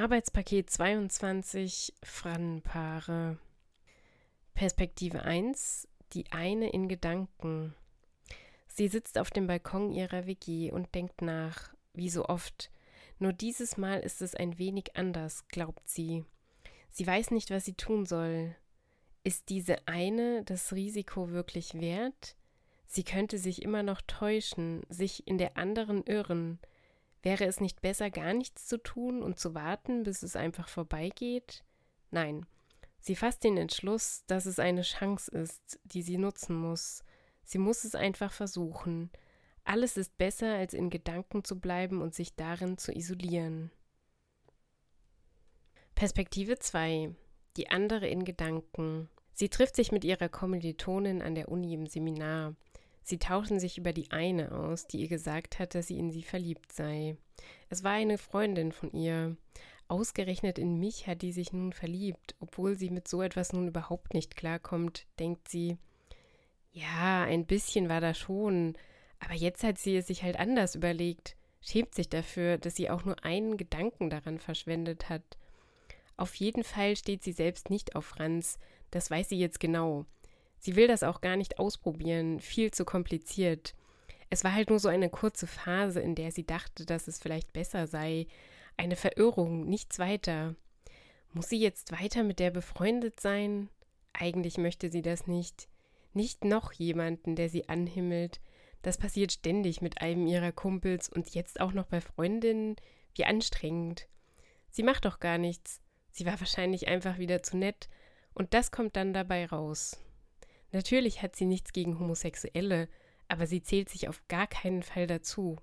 Arbeitspaket 22 Frannenpaare. Perspektive 1, die eine in Gedanken. Sie sitzt auf dem Balkon ihrer WG und denkt nach, wie so oft. Nur dieses Mal ist es ein wenig anders, glaubt sie. Sie weiß nicht, was sie tun soll. Ist diese eine das Risiko wirklich wert? Sie könnte sich immer noch täuschen, sich in der anderen irren. Wäre es nicht besser, gar nichts zu tun und zu warten, bis es einfach vorbeigeht? Nein. Sie fasst den Entschluss, dass es eine Chance ist, die sie nutzen muss. Sie muss es einfach versuchen. Alles ist besser, als in Gedanken zu bleiben und sich darin zu isolieren. Perspektive 2. Die andere in Gedanken. Sie trifft sich mit ihrer Kommilitonin an der Uni im Seminar. Sie tauschen sich über die eine aus, die ihr gesagt hat, dass sie in sie verliebt sei. Es war eine Freundin von ihr. Ausgerechnet in mich hat die sich nun verliebt, obwohl sie mit so etwas nun überhaupt nicht klarkommt, denkt sie. Ja, ein bisschen war da schon, aber jetzt hat sie es sich halt anders überlegt, schämt sich dafür, dass sie auch nur einen Gedanken daran verschwendet hat. Auf jeden Fall steht sie selbst nicht auf Franz, das weiß sie jetzt genau. Sie will das auch gar nicht ausprobieren, viel zu kompliziert. Es war halt nur so eine kurze Phase, in der sie dachte, dass es vielleicht besser sei. Eine Verirrung, nichts weiter. Muss sie jetzt weiter mit der befreundet sein? Eigentlich möchte sie das nicht. Nicht noch jemanden, der sie anhimmelt. Das passiert ständig mit einem ihrer Kumpels und jetzt auch noch bei Freundinnen. Wie anstrengend. Sie macht doch gar nichts. Sie war wahrscheinlich einfach wieder zu nett. Und das kommt dann dabei raus. Natürlich hat sie nichts gegen Homosexuelle, aber sie zählt sich auf gar keinen Fall dazu.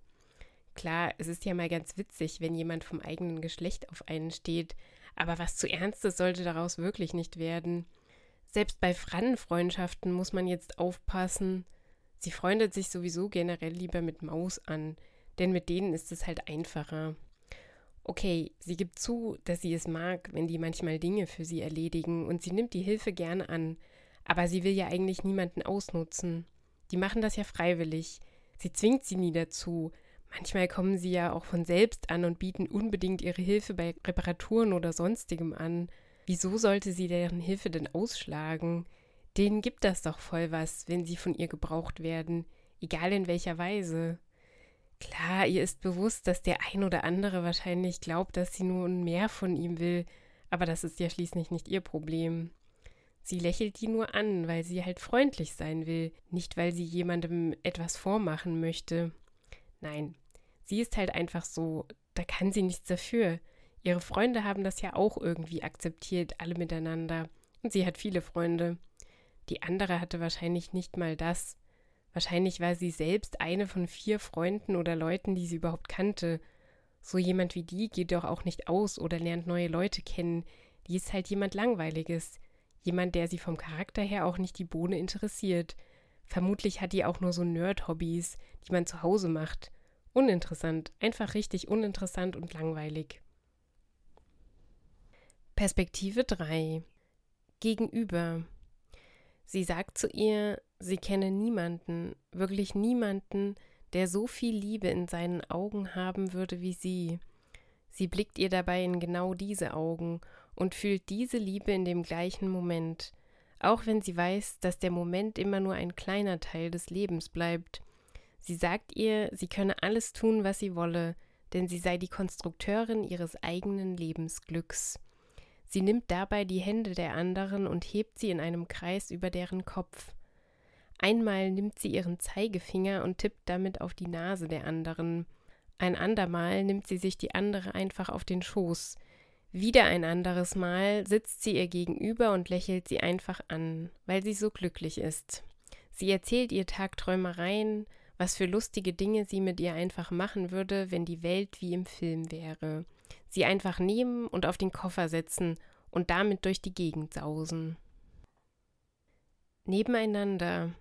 Klar, es ist ja mal ganz witzig, wenn jemand vom eigenen Geschlecht auf einen steht, aber was zu Ernstes sollte daraus wirklich nicht werden. Selbst bei Frannenfreundschaften muss man jetzt aufpassen. Sie freundet sich sowieso generell lieber mit Maus an, denn mit denen ist es halt einfacher. Okay, sie gibt zu, dass sie es mag, wenn die manchmal Dinge für sie erledigen, und sie nimmt die Hilfe gerne an, aber sie will ja eigentlich niemanden ausnutzen. Die machen das ja freiwillig. Sie zwingt sie nie dazu. Manchmal kommen sie ja auch von selbst an und bieten unbedingt ihre Hilfe bei Reparaturen oder sonstigem an. Wieso sollte sie deren Hilfe denn ausschlagen? Denen gibt das doch voll was, wenn sie von ihr gebraucht werden, egal in welcher Weise. Klar, ihr ist bewusst, dass der ein oder andere wahrscheinlich glaubt, dass sie nun mehr von ihm will, aber das ist ja schließlich nicht ihr Problem. Sie lächelt die nur an, weil sie halt freundlich sein will, nicht weil sie jemandem etwas vormachen möchte. Nein, sie ist halt einfach so, da kann sie nichts dafür. Ihre Freunde haben das ja auch irgendwie akzeptiert, alle miteinander. Und sie hat viele Freunde. Die andere hatte wahrscheinlich nicht mal das. Wahrscheinlich war sie selbst eine von vier Freunden oder Leuten, die sie überhaupt kannte. So jemand wie die geht doch auch nicht aus oder lernt neue Leute kennen. Die ist halt jemand Langweiliges. Jemand, der sie vom Charakter her auch nicht die Bohne interessiert. Vermutlich hat die auch nur so Nerd-Hobbys, die man zu Hause macht. Uninteressant, einfach richtig uninteressant und langweilig. Perspektive 3 Gegenüber. Sie sagt zu ihr, sie kenne niemanden, wirklich niemanden, der so viel Liebe in seinen Augen haben würde wie sie. Sie blickt ihr dabei in genau diese Augen und fühlt diese Liebe in dem gleichen Moment, auch wenn sie weiß, dass der Moment immer nur ein kleiner Teil des Lebens bleibt. Sie sagt ihr, sie könne alles tun, was sie wolle, denn sie sei die Konstrukteurin ihres eigenen Lebensglücks. Sie nimmt dabei die Hände der anderen und hebt sie in einem Kreis über deren Kopf. Einmal nimmt sie ihren Zeigefinger und tippt damit auf die Nase der anderen. Ein andermal nimmt sie sich die andere einfach auf den Schoß. Wieder ein anderes Mal sitzt sie ihr gegenüber und lächelt sie einfach an, weil sie so glücklich ist. Sie erzählt ihr Tagträumereien, was für lustige Dinge sie mit ihr einfach machen würde, wenn die Welt wie im Film wäre. Sie einfach nehmen und auf den Koffer setzen und damit durch die Gegend sausen. Nebeneinander.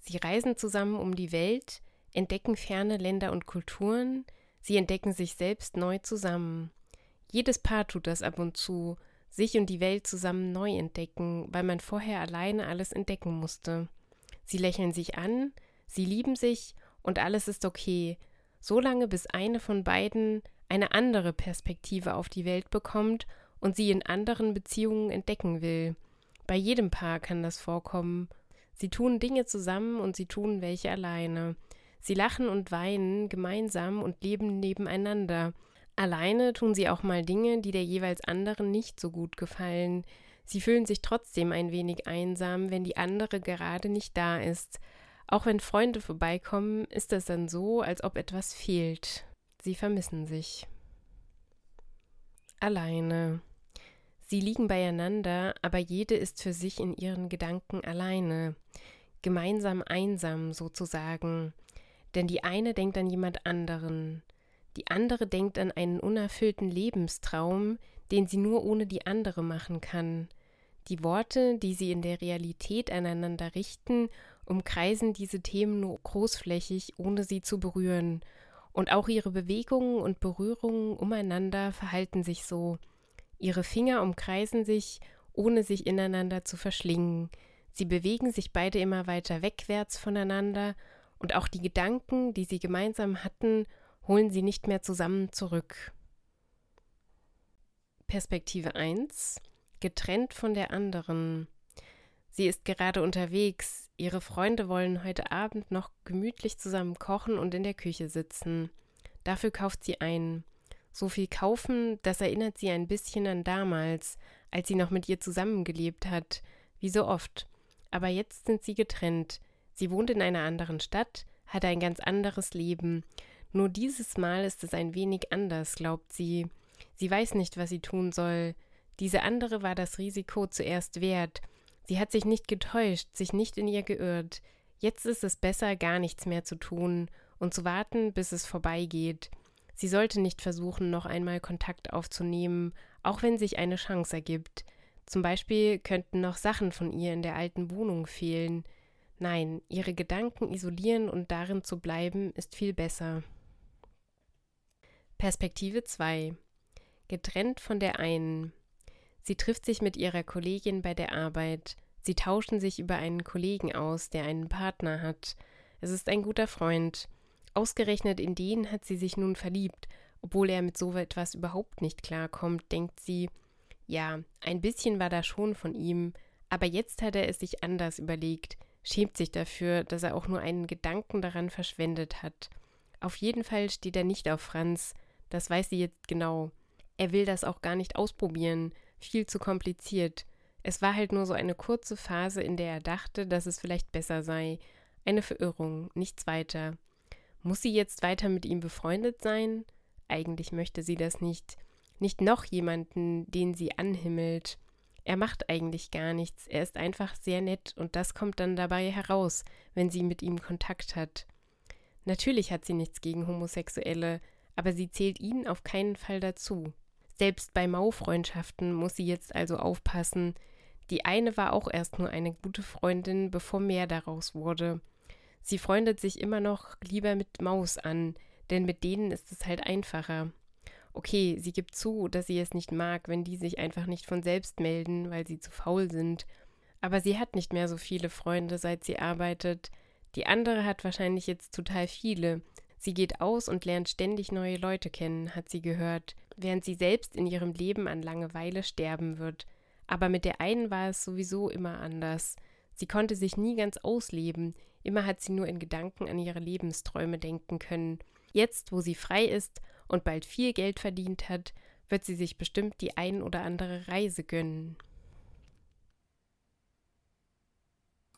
Sie reisen zusammen um die Welt, entdecken ferne Länder und Kulturen, sie entdecken sich selbst neu zusammen. Jedes Paar tut das ab und zu, sich und die Welt zusammen neu entdecken, weil man vorher alleine alles entdecken musste. Sie lächeln sich an, sie lieben sich und alles ist okay, solange bis eine von beiden eine andere Perspektive auf die Welt bekommt und sie in anderen Beziehungen entdecken will. Bei jedem Paar kann das vorkommen. Sie tun Dinge zusammen und sie tun welche alleine. Sie lachen und weinen gemeinsam und leben nebeneinander. Alleine tun sie auch mal Dinge, die der jeweils anderen nicht so gut gefallen. Sie fühlen sich trotzdem ein wenig einsam, wenn die andere gerade nicht da ist. Auch wenn Freunde vorbeikommen, ist es dann so, als ob etwas fehlt. Sie vermissen sich. Alleine. Sie liegen beieinander, aber jede ist für sich in ihren Gedanken alleine, gemeinsam einsam sozusagen, denn die eine denkt an jemand anderen, die andere denkt an einen unerfüllten Lebenstraum, den sie nur ohne die andere machen kann. Die Worte, die sie in der Realität aneinander richten, umkreisen diese Themen nur großflächig, ohne sie zu berühren, und auch ihre Bewegungen und Berührungen umeinander verhalten sich so, Ihre Finger umkreisen sich, ohne sich ineinander zu verschlingen. Sie bewegen sich beide immer weiter wegwärts voneinander, und auch die Gedanken, die sie gemeinsam hatten, holen sie nicht mehr zusammen zurück. Perspektive 1 Getrennt von der anderen. Sie ist gerade unterwegs. Ihre Freunde wollen heute Abend noch gemütlich zusammen kochen und in der Küche sitzen. Dafür kauft sie ein. So viel kaufen, das erinnert sie ein bisschen an damals, als sie noch mit ihr zusammengelebt hat, wie so oft. Aber jetzt sind sie getrennt. Sie wohnt in einer anderen Stadt, hat ein ganz anderes Leben. Nur dieses Mal ist es ein wenig anders, glaubt sie. Sie weiß nicht, was sie tun soll. Diese andere war das Risiko zuerst wert. Sie hat sich nicht getäuscht, sich nicht in ihr geirrt. Jetzt ist es besser, gar nichts mehr zu tun und zu warten, bis es vorbeigeht. Sie sollte nicht versuchen, noch einmal Kontakt aufzunehmen, auch wenn sich eine Chance ergibt. Zum Beispiel könnten noch Sachen von ihr in der alten Wohnung fehlen. Nein, ihre Gedanken isolieren und darin zu bleiben, ist viel besser. Perspektive 2 Getrennt von der einen. Sie trifft sich mit ihrer Kollegin bei der Arbeit. Sie tauschen sich über einen Kollegen aus, der einen Partner hat. Es ist ein guter Freund. Ausgerechnet in den hat sie sich nun verliebt, obwohl er mit so etwas überhaupt nicht klarkommt, denkt sie. Ja, ein bisschen war da schon von ihm, aber jetzt hat er es sich anders überlegt, schämt sich dafür, dass er auch nur einen Gedanken daran verschwendet hat. Auf jeden Fall steht er nicht auf Franz, das weiß sie jetzt genau. Er will das auch gar nicht ausprobieren, viel zu kompliziert. Es war halt nur so eine kurze Phase, in der er dachte, dass es vielleicht besser sei. Eine Verirrung, nichts weiter. Muss sie jetzt weiter mit ihm befreundet sein? Eigentlich möchte sie das nicht. Nicht noch jemanden, den sie anhimmelt. Er macht eigentlich gar nichts, er ist einfach sehr nett und das kommt dann dabei heraus, wenn sie mit ihm Kontakt hat. Natürlich hat sie nichts gegen Homosexuelle, aber sie zählt ihn auf keinen Fall dazu. Selbst bei Maufreundschaften muss sie jetzt also aufpassen. Die eine war auch erst nur eine gute Freundin, bevor mehr daraus wurde. Sie freundet sich immer noch lieber mit Maus an, denn mit denen ist es halt einfacher. Okay, sie gibt zu, dass sie es nicht mag, wenn die sich einfach nicht von selbst melden, weil sie zu faul sind. Aber sie hat nicht mehr so viele Freunde, seit sie arbeitet. Die andere hat wahrscheinlich jetzt total viele. Sie geht aus und lernt ständig neue Leute kennen, hat sie gehört, während sie selbst in ihrem Leben an Langeweile sterben wird. Aber mit der einen war es sowieso immer anders. Sie konnte sich nie ganz ausleben, immer hat sie nur in Gedanken an ihre Lebensträume denken können. Jetzt, wo sie frei ist und bald viel Geld verdient hat, wird sie sich bestimmt die ein oder andere Reise gönnen.